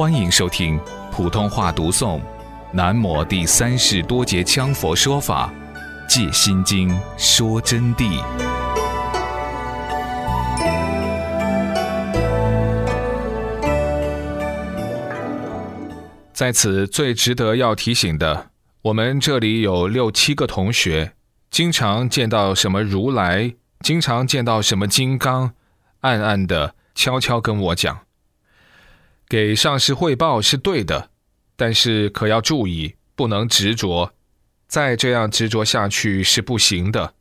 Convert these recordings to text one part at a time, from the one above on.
欢迎收听普通话读诵《南摩第三世多杰羌佛说法借心经说真谛》。在此最值得要提醒的，我们这里有六七个同学，经常见到什么如来，经常见到什么金刚，暗暗的悄悄跟我讲。给上司汇报是对的，但是可要注意，不能执着。再这样执着下去是不行的，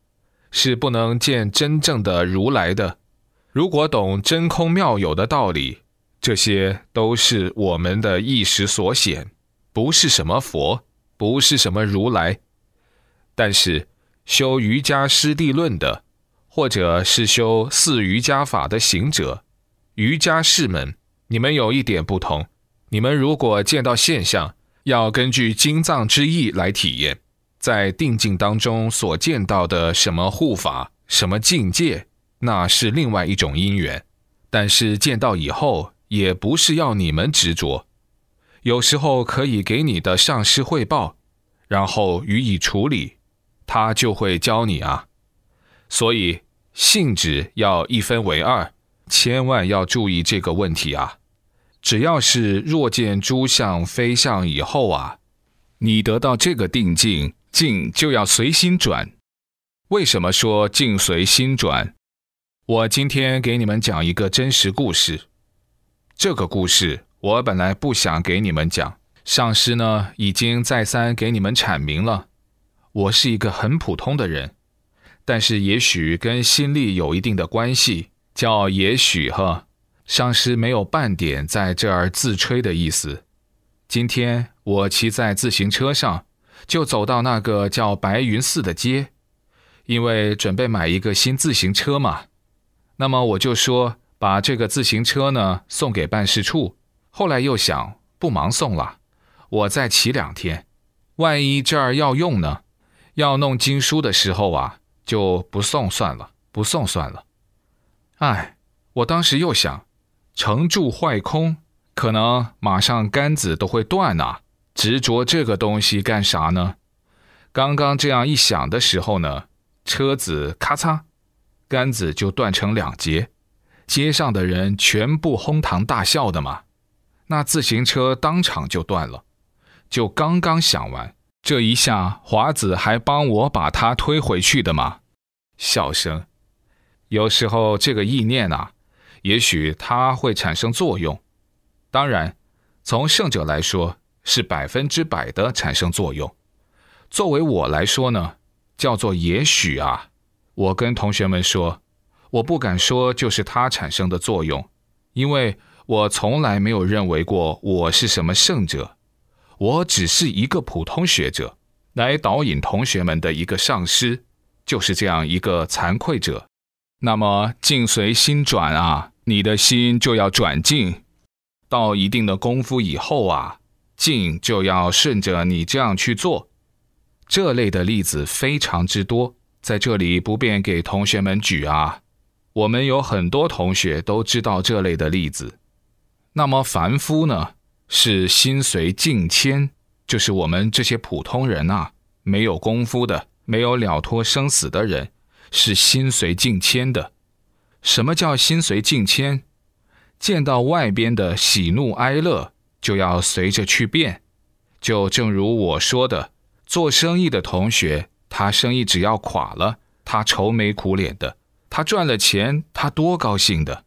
是不能见真正的如来的。如果懂真空妙有的道理，这些都是我们的意识所显，不是什么佛，不是什么如来。但是修瑜伽师地论的，或者是修四瑜伽法的行者，瑜伽士们。你们有一点不同，你们如果见到现象，要根据经藏之意来体验，在定境当中所见到的什么护法、什么境界，那是另外一种因缘。但是见到以后，也不是要你们执着，有时候可以给你的上师汇报，然后予以处理，他就会教你啊。所以性质要一分为二，千万要注意这个问题啊。只要是若见诸相非相以后啊，你得到这个定境，境就要随心转。为什么说境随心转？我今天给你们讲一个真实故事。这个故事我本来不想给你们讲，上师呢已经再三给你们阐明了。我是一个很普通的人，但是也许跟心力有一定的关系，叫也许呵。上师没有半点在这儿自吹的意思。今天我骑在自行车上，就走到那个叫白云寺的街，因为准备买一个新自行车嘛。那么我就说把这个自行车呢送给办事处。后来又想不忙送了，我再骑两天，万一这儿要用呢，要弄经书的时候啊，就不送算了，不送算了。哎，我当时又想。成住坏空，可能马上杆子都会断呐！执着这个东西干啥呢？刚刚这样一想的时候呢，车子咔嚓，杆子就断成两截，街上的人全部哄堂大笑的嘛。那自行车当场就断了。就刚刚想完，这一下华子还帮我把它推回去的嘛。笑声，有时候这个意念啊。也许它会产生作用，当然，从圣者来说是百分之百的产生作用。作为我来说呢，叫做也许啊。我跟同学们说，我不敢说就是它产生的作用，因为我从来没有认为过我是什么圣者，我只是一个普通学者，来导引同学们的一个上师，就是这样一个惭愧者。那么境随心转啊，你的心就要转境，到一定的功夫以后啊，境就要顺着你这样去做。这类的例子非常之多，在这里不便给同学们举啊。我们有很多同学都知道这类的例子。那么凡夫呢，是心随境迁，就是我们这些普通人啊，没有功夫的，没有了脱生死的人。是心随境迁的。什么叫心随境迁？见到外边的喜怒哀乐，就要随着去变。就正如我说的，做生意的同学，他生意只要垮了，他愁眉苦脸的；他赚了钱，他多高兴的。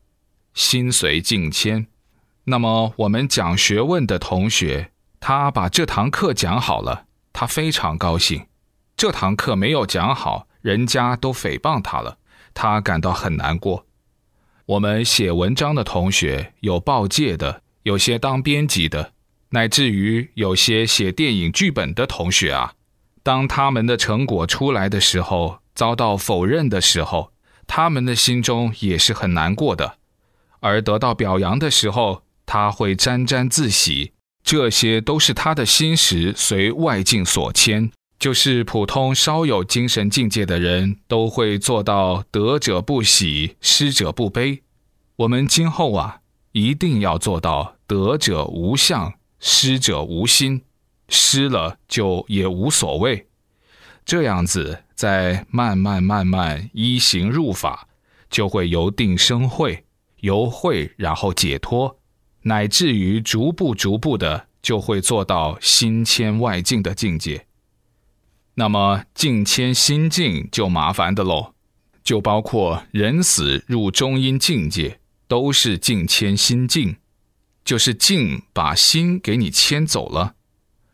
心随境迁。那么我们讲学问的同学，他把这堂课讲好了，他非常高兴；这堂课没有讲好。人家都诽谤他了，他感到很难过。我们写文章的同学有报界的，有些当编辑的，乃至于有些写电影剧本的同学啊，当他们的成果出来的时候遭到否认的时候，他们的心中也是很难过的；而得到表扬的时候，他会沾沾自喜。这些都是他的心识随外境所牵。就是普通稍有精神境界的人都会做到得者不喜，失者不悲。我们今后啊，一定要做到得者无相，失者无心，失了就也无所谓。这样子，再慢慢慢慢依行入法，就会由定生慧，由慧然后解脱，乃至于逐步逐步的就会做到心迁外境的境界。那么境迁心境就麻烦的喽，就包括人死入中阴境界，都是境迁心境，就是境把心给你迁走了。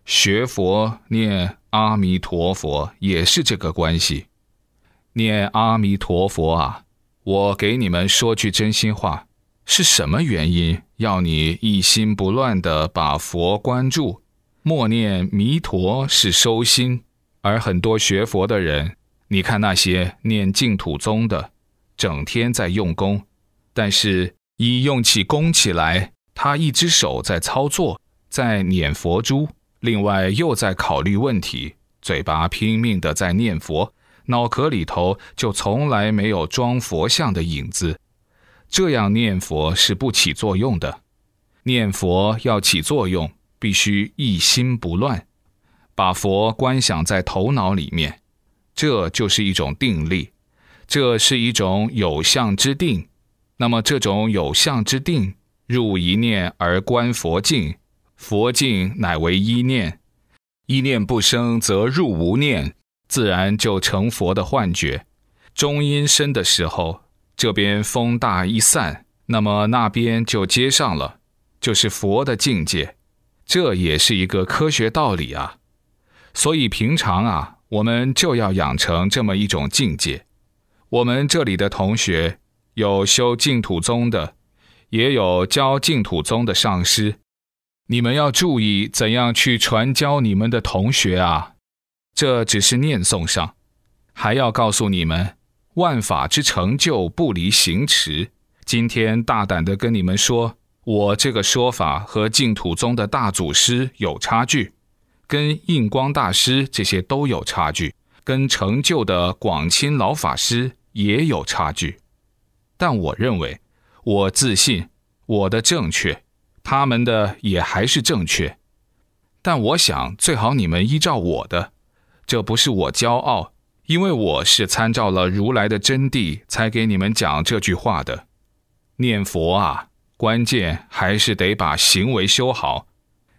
学佛念。阿弥陀佛也是这个关系，念阿弥陀佛啊！我给你们说句真心话，是什么原因要你一心不乱的把佛关注？默念弥陀是收心，而很多学佛的人，你看那些念净土宗的，整天在用功，但是一用起功起来，他一只手在操作，在捻佛珠。另外又在考虑问题，嘴巴拼命的在念佛，脑壳里头就从来没有装佛像的影子。这样念佛是不起作用的。念佛要起作用，必须一心不乱，把佛观想在头脑里面，这就是一种定力，这是一种有相之定。那么这种有相之定，入一念而观佛境。佛境乃为一念，一念不生则入无念，自然就成佛的幻觉。中阴身的时候，这边风大一散，那么那边就接上了，就是佛的境界。这也是一个科学道理啊。所以平常啊，我们就要养成这么一种境界。我们这里的同学有修净土宗的，也有教净土宗的上师。你们要注意怎样去传教你们的同学啊！这只是念诵上，还要告诉你们，万法之成就不离行持。今天大胆的跟你们说，我这个说法和净土宗的大祖师有差距，跟印光大师这些都有差距，跟成就的广钦老法师也有差距。但我认为，我自信我的正确。他们的也还是正确，但我想最好你们依照我的，这不是我骄傲，因为我是参照了如来的真谛才给你们讲这句话的。念佛啊，关键还是得把行为修好。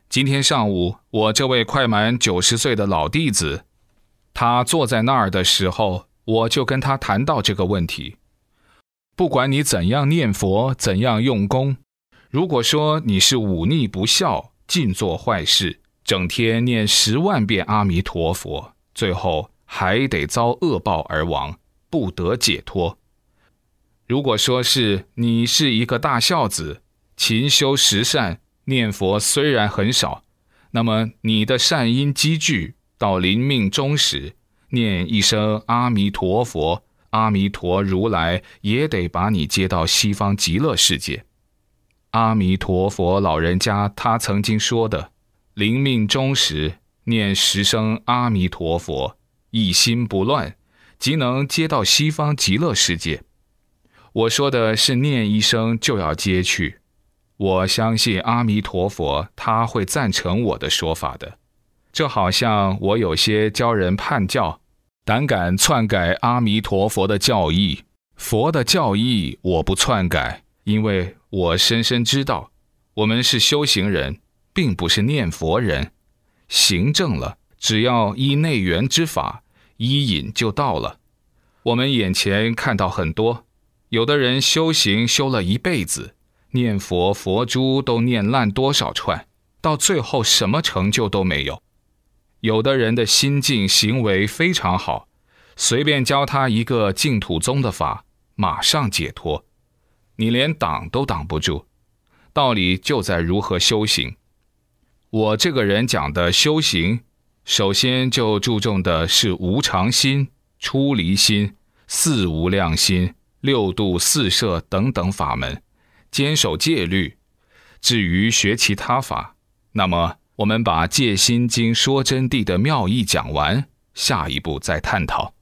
今天上午，我这位快满九十岁的老弟子，他坐在那儿的时候，我就跟他谈到这个问题。不管你怎样念佛，怎样用功。如果说你是忤逆不孝、尽做坏事，整天念十万遍阿弥陀佛，最后还得遭恶报而亡，不得解脱；如果说是你是一个大孝子，勤修十善，念佛虽然很少，那么你的善因积聚到临命终时，念一声阿弥陀佛，阿弥陀如来也得把你接到西方极乐世界。阿弥陀佛，老人家他曾经说的：“临命终时念十声阿弥陀佛，一心不乱，即能接到西方极乐世界。”我说的是念一声就要接去。我相信阿弥陀佛他会赞成我的说法的。这好像我有些教人叛教，胆敢篡改阿弥陀佛的教义，佛的教义我不篡改。因为我深深知道，我们是修行人，并不是念佛人。行正了，只要依内缘之法，依引就到了。我们眼前看到很多，有的人修行修了一辈子，念佛佛珠都念烂多少串，到最后什么成就都没有。有的人的心境行为非常好，随便教他一个净土宗的法，马上解脱。你连挡都挡不住，道理就在如何修行。我这个人讲的修行，首先就注重的是无常心、出离心、四无量心、六度四摄等等法门，坚守戒律。至于学其他法，那么我们把《戒心经》说真谛的妙义讲完，下一步再探讨。